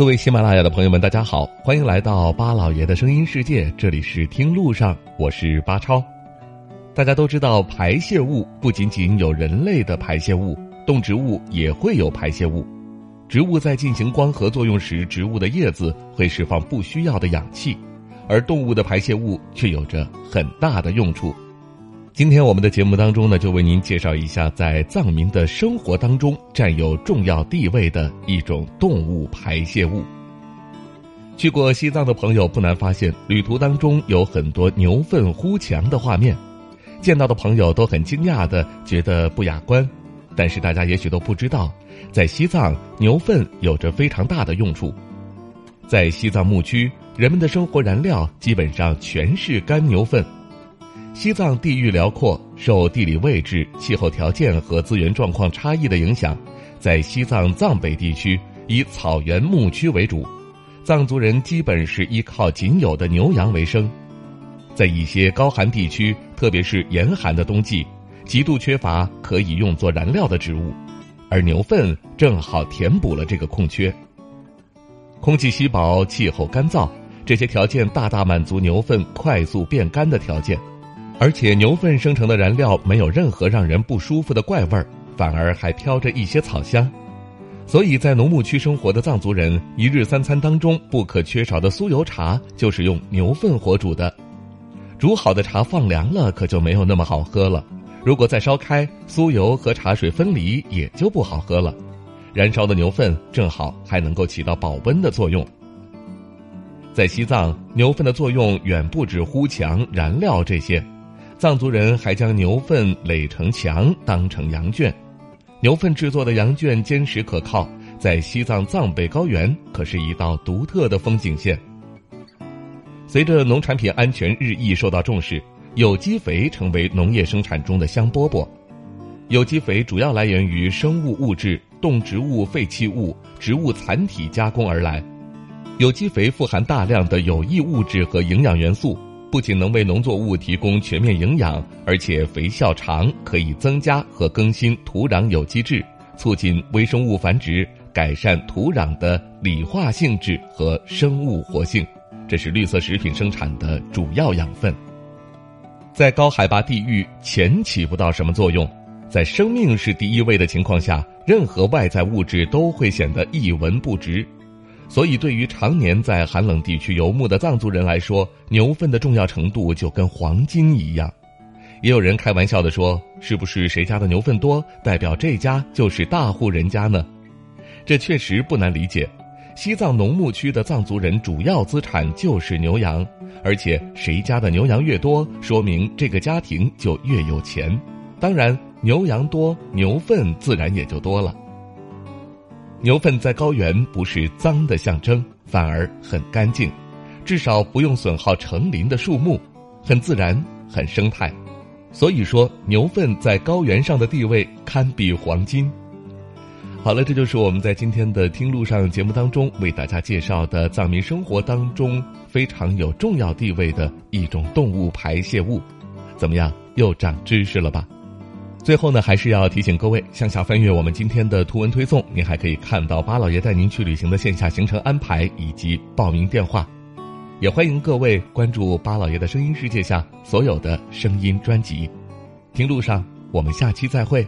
各位喜马拉雅的朋友们，大家好，欢迎来到巴老爷的声音世界，这里是听路上，我是巴超。大家都知道，排泄物不仅仅有人类的排泄物，动植物也会有排泄物。植物在进行光合作用时，植物的叶子会释放不需要的氧气，而动物的排泄物却有着很大的用处。今天我们的节目当中呢，就为您介绍一下在藏民的生活当中占有重要地位的一种动物排泄物。去过西藏的朋友不难发现，旅途当中有很多牛粪呼墙的画面，见到的朋友都很惊讶的觉得不雅观。但是大家也许都不知道，在西藏牛粪有着非常大的用处。在西藏牧区，人们的生活燃料基本上全是干牛粪。西藏地域辽阔，受地理位置、气候条件和资源状况差异的影响，在西藏藏北地区以草原牧区为主，藏族人基本是依靠仅有的牛羊为生。在一些高寒地区，特别是严寒的冬季，极度缺乏可以用作燃料的植物，而牛粪正好填补了这个空缺。空气稀薄，气候干燥，这些条件大大满足牛粪快速变干的条件。而且牛粪生成的燃料没有任何让人不舒服的怪味儿，反而还飘着一些草香，所以在农牧区生活的藏族人一日三餐当中不可缺少的酥油茶就是用牛粪火煮的。煮好的茶放凉了可就没有那么好喝了，如果再烧开，酥油和茶水分离也就不好喝了。燃烧的牛粪正好还能够起到保温的作用。在西藏，牛粪的作用远不止糊墙、燃料这些。藏族人还将牛粪垒成墙，当成羊圈。牛粪制作的羊圈坚实可靠，在西藏藏北高原可是一道独特的风景线。随着农产品安全日益受到重视，有机肥成为农业生产中的香饽饽。有机肥主要来源于生物物质、动植物废弃物、植物残体加工而来。有机肥富含大量的有益物质和营养元素。不仅能为农作物提供全面营养，而且肥效长，可以增加和更新土壤有机质，促进微生物繁殖，改善土壤的理化性质和生物活性。这是绿色食品生产的主要养分。在高海拔地域，钱起不到什么作用，在生命是第一位的情况下，任何外在物质都会显得一文不值。所以，对于常年在寒冷地区游牧的藏族人来说，牛粪的重要程度就跟黄金一样。也有人开玩笑的说：“是不是谁家的牛粪多，代表这家就是大户人家呢？”这确实不难理解。西藏农牧区的藏族人主要资产就是牛羊，而且谁家的牛羊越多，说明这个家庭就越有钱。当然，牛羊多，牛粪自然也就多了。牛粪在高原不是脏的象征，反而很干净，至少不用损耗成林的树木，很自然，很生态。所以说，牛粪在高原上的地位堪比黄金。好了，这就是我们在今天的听路上节目当中为大家介绍的藏民生活当中非常有重要地位的一种动物排泄物。怎么样，又长知识了吧？最后呢，还是要提醒各位，向下翻阅我们今天的图文推送，您还可以看到巴老爷带您去旅行的线下行程安排以及报名电话。也欢迎各位关注巴老爷的声音世界下所有的声音专辑。听路上，我们下期再会。